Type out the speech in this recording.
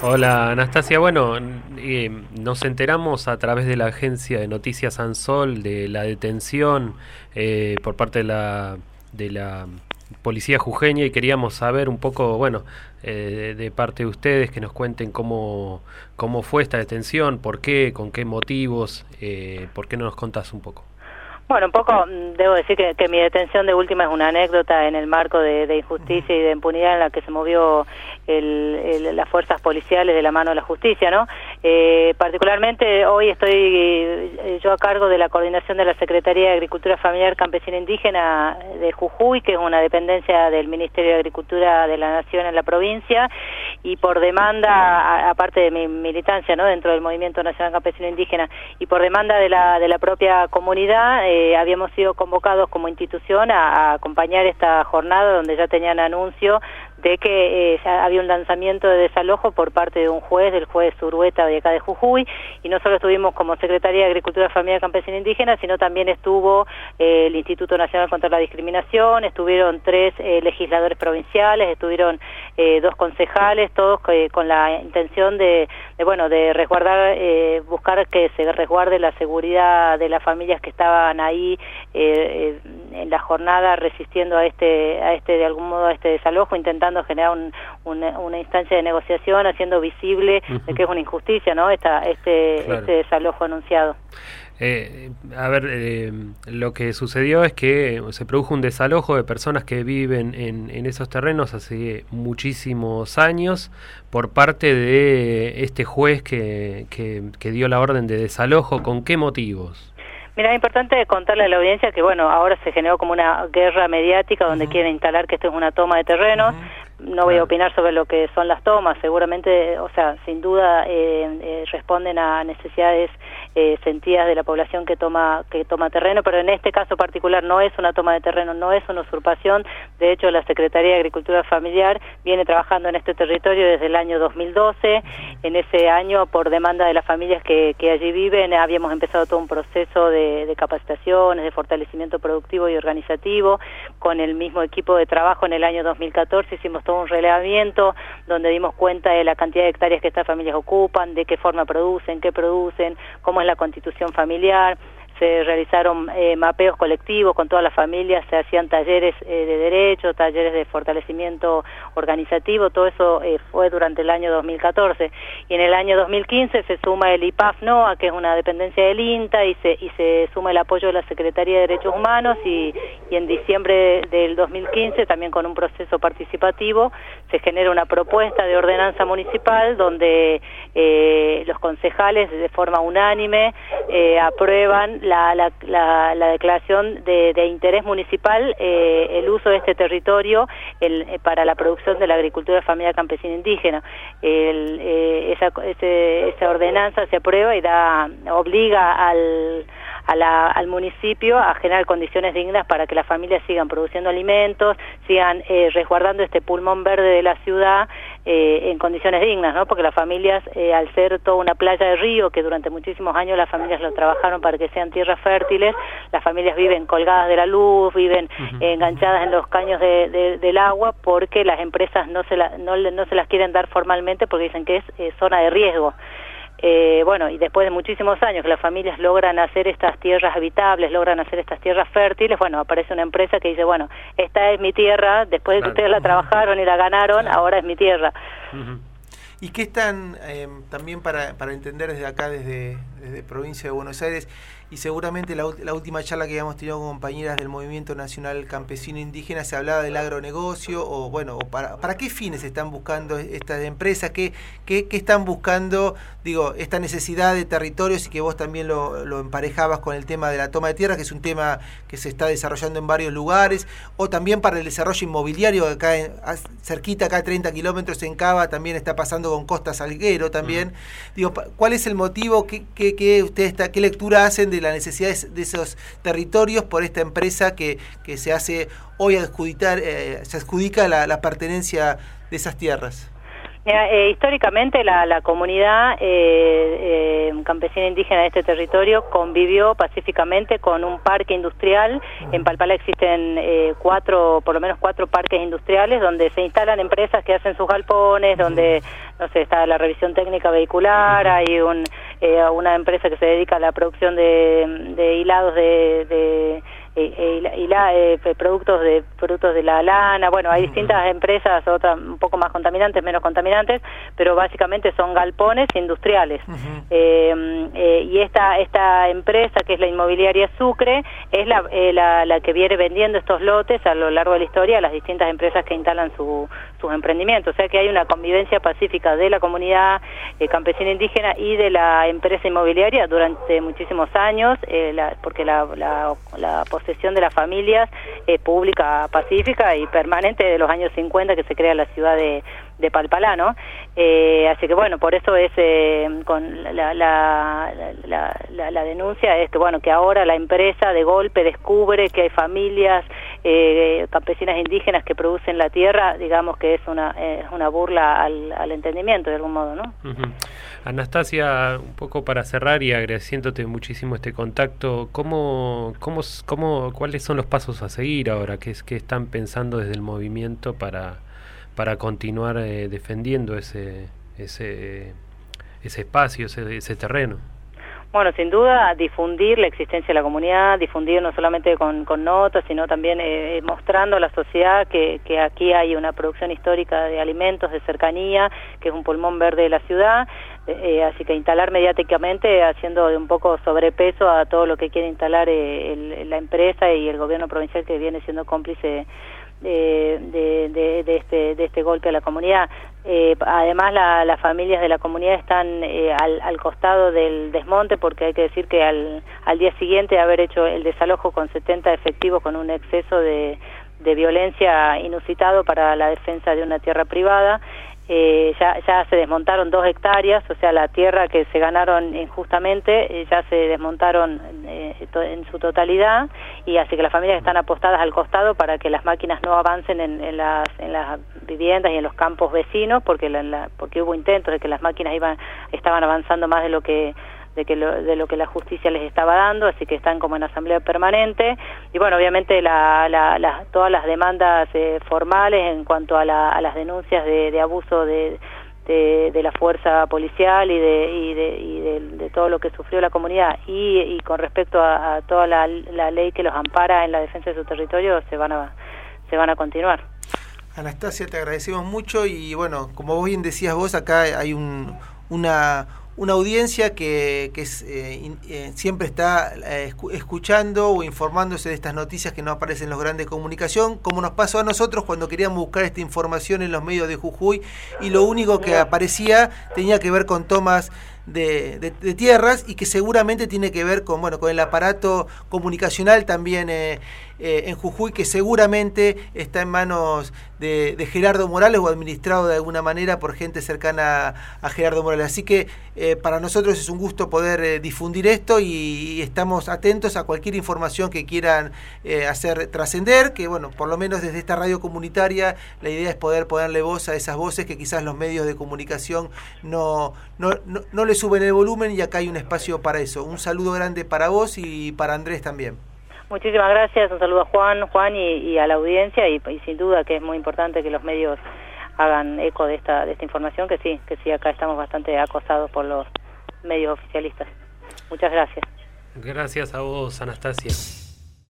Hola Anastasia, bueno, eh, nos enteramos a través de la agencia de noticias Ansol de la detención eh, por parte de la, de la policía jujeña y queríamos saber un poco, bueno, eh, de parte de ustedes que nos cuenten cómo, cómo fue esta detención, por qué, con qué motivos, por qué no nos contás un poco. Bueno, un poco mm, debo decir que, mi detención de última es una anécdota en el marco de, injusticia y de impunidad en la que se movió las fuerzas policiales de la mano de la justicia, ¿no? Eh, particularmente hoy estoy eh, yo a cargo de la coordinación de la Secretaría de Agricultura Familiar Campesina Indígena de Jujuy, que es una dependencia del Ministerio de Agricultura de la Nación en la provincia, y por demanda, aparte de mi militancia, ¿no? Dentro del Movimiento Nacional Campesino Indígena, y por demanda de la, de la propia comunidad, eh, habíamos sido convocados como institución a, acompañar esta jornada donde ya tenían anuncio de que eh, había un lanzamiento de desalojo por parte de un juez, del juez Urueta de acá de Jujuy, y no solo estuvimos como Secretaría de Agricultura, Familia Campesina e Indígena, sino también estuvo eh, el Instituto Nacional contra la Discriminación, estuvieron tres eh, legisladores provinciales, estuvieron dos concejales, todos con la intención de, bueno, de resguardar, buscar que se resguarde la seguridad de las familias que estaban ahí en la jornada resistiendo a este, a este, de algún modo, a este desalojo, intentando generar una, instancia de negociación, haciendo visible que es una injusticia, ¿no? Esta, este, este desalojo anunciado. Eh, a ver, eh, lo que sucedió es que se produjo un desalojo de personas que viven en, en, esos terrenos hace muchísimos años por parte de este juez que, que, que dio la orden de desalojo. ¿Con qué motivos? Mira, es importante contarle a la audiencia que, bueno, ahora se generó como una guerra mediática donde quieren instalar que esto es una toma de terrenos. No voy a opinar sobre lo que son las tomas, seguramente, o sea, sin duda eh, eh, responden a necesidades eh, sentidas de la población que toma que toma terreno, pero en este caso particular no es una toma de terreno, no es una usurpación. De hecho, la Secretaría de Agricultura Familiar viene trabajando en este territorio desde el año 2012. En ese año, por demanda de las familias que, que allí viven, habíamos empezado todo un proceso de, de capacitaciones, de fortalecimiento productivo y organizativo. Con el mismo equipo de trabajo en el año 2014 hicimos todo un relevamiento donde dimos cuenta de la cantidad de hectáreas que estas familias ocupan, de qué forma producen, qué producen, cómo es la constitución familiar, se realizaron eh, mapeos colectivos con todas las familias, se hacían talleres eh, de derecho, talleres de fortalecimiento organizativo, todo eso eh, fue durante el año 2014. Y en el año 2015 se suma el IPAF NOA, que es una dependencia del INTA, y se, y se suma el apoyo de la Secretaría de Derechos Humanos, y, y en diciembre del 2015, también con un proceso participativo, se genera una propuesta de ordenanza municipal donde los concejales de forma unánime aprueban la, la, declaración de, interés municipal eh, el uso de este territorio eh, para la producción de la agricultura familiar campesina indígena. Eh, esa, esa ordenanza se aprueba y da obliga al al municipio a generar condiciones dignas para que las familias sigan produciendo alimentos, sigan eh, resguardando este pulmón verde de la ciudad eh, en condiciones dignas, ¿no? Porque las familias, eh, al ser toda una playa de río, que durante muchísimos años las familias lo trabajaron para que sean tierras fértiles, las familias viven colgadas de la luz, viven enganchadas en los caños del agua, porque las empresas no se, no, no se las quieren dar formalmente porque dicen que es zona de riesgo. Eh, bueno, y después de muchísimos años que las familias logran hacer estas tierras habitables, logran hacer estas tierras fértiles, bueno, aparece una empresa que dice, bueno, esta es mi tierra, después de que ustedes la trabajaron y la ganaron, ahora es mi tierra. ¿Y qué están, eh, también para, para entender desde acá, desde, desde provincia de Buenos Aires, y seguramente la, la, última charla que habíamos tenido con compañeras del Movimiento Nacional Campesino Indígena se hablaba del agronegocio, o bueno, para, para qué fines están buscando estas empresas, qué, qué, qué, están buscando, digo, esta necesidad de territorios y que vos también lo, lo, emparejabas con el tema de la toma de tierra, que es un tema que se está desarrollando en varios lugares, o también para el desarrollo inmobiliario, acá en, cerquita, acá a 30 kilómetros en Cava, también está pasando con Costa Salguero también. Digo, ¿cuál es el motivo? ¿Qué, qué, qué, usted está, qué lectura hacen de la necesidad de esos territorios por esta empresa que, que se hace hoy adjudicar, eh, se adjudica la, la pertenencia de esas tierras. Eh, históricamente la, la comunidad eh, eh, campesina indígena de este territorio convivió pacíficamente con un parque industrial. En Palpala existen eh, cuatro, por lo menos cuatro parques industriales donde se instalan empresas que hacen sus galpones, donde no sé está la revisión técnica vehicular, hay un, eh, una empresa que se dedica a la producción de, de hilados de, de y, la, eh, productos de productos de la lana. Bueno hay distintas empresas otras un poco más contaminantes menos contaminantes pero básicamente son galpones industriales. Eh, eh, y esta esta empresa que es la inmobiliaria Sucre es la, eh, la, la que viene vendiendo estos lotes a lo largo de la historia a las distintas empresas que instalan su, sus emprendimientos. O sea que hay una convivencia pacífica de la comunidad eh, campesina indígena y de la empresa inmobiliaria durante muchísimos años la, porque la, la, la posesión de las familias es pública, pacífica y permanente de los años 50 que se crea la ciudad de, de Palpalá, ¿no? Eh, así que bueno, por eso es eh, con la, la, la, la, denuncia es que bueno que ahora la empresa de golpe descubre que hay familias eh, campesinas indígenas que producen la tierra, digamos que es una es una burla al, al entendimiento de algún modo, ¿no? Anastasia, un poco para cerrar y agradeciéndote muchísimo este contacto, ¿cómo, cómo, cómo, ¿cuáles son los pasos a seguir ahora? ¿Qué, qué están pensando desde el movimiento para, para continuar eh, defendiendo ese, ese, ese espacio, ese, ese terreno? Bueno, sin duda difundir la existencia de la comunidad, difundir no solamente con, notas, sino también eh, mostrando a la sociedad que, aquí hay una producción histórica de alimentos de cercanía, que es un pulmón verde de la ciudad, eh, así que instalar mediáticamente haciendo un poco sobrepeso a todo lo que quiere instalar eh, la empresa y el gobierno provincial que viene siendo cómplice este, de este golpe a la comunidad. Eh, además, la, las familias de la comunidad están eh, al, al, costado del desmonte porque hay que decir que al, al día siguiente haber hecho el desalojo con 70 efectivos con un exceso de, de violencia inusitado para la defensa de una tierra privada, eh, ya, ya se desmontaron dos hectáreas, o sea, la tierra que se ganaron injustamente eh, ya se desmontaron eh, en su totalidad y así que las familias están apostadas al costado para que las máquinas no avancen en, en, las, en las viviendas y en los campos vecinos porque, la, la, porque hubo intentos de que las máquinas iban, estaban avanzando más de lo que de, que lo, de lo que la justicia les estaba dando, así que están como en asamblea permanente. Y bueno, obviamente la, la, la, todas las demandas eh, formales en cuanto a, a las denuncias de, de abuso de, de, de, la fuerza policial y de, y de, y de, todo lo que sufrió la comunidad y, y con respecto a, a toda la, la, ley que los ampara en la defensa de su territorio se van a, se van a continuar. Anastasia, te agradecemos mucho y bueno, como bien decías vos, acá hay un, una una audiencia que, que es, eh, eh, siempre está eh, escuchando o informándose de estas noticias que no aparecen en los grandes de comunicación, como nos pasó a nosotros cuando queríamos buscar esta información en los medios de Jujuy y lo único que aparecía tenía que ver con tomas de, tierras y que seguramente tiene que ver con, bueno, con el aparato comunicacional también eh, eh, en Jujuy, que seguramente está en manos de, Gerardo Morales o administrado de alguna manera por gente cercana a, Gerardo Morales. Así que eh, para nosotros es un gusto poder difundir esto y, y, estamos atentos a cualquier información que quieran hacer trascender, que bueno, por lo menos desde esta radio comunitaria la idea es poder ponerle voz a esas voces que quizás los medios de comunicación no, no, no, no les suben el volumen y acá hay un espacio para eso. Un saludo grande para vos y para Andrés también. Muchísimas gracias, un saludo a Juan, Juan y, y a la audiencia y, y, sin duda que es muy importante que los medios hagan eco de esta de esta información que sí, que sí acá estamos bastante acosados por los medios oficialistas. Muchas gracias. Gracias a vos, Anastasia.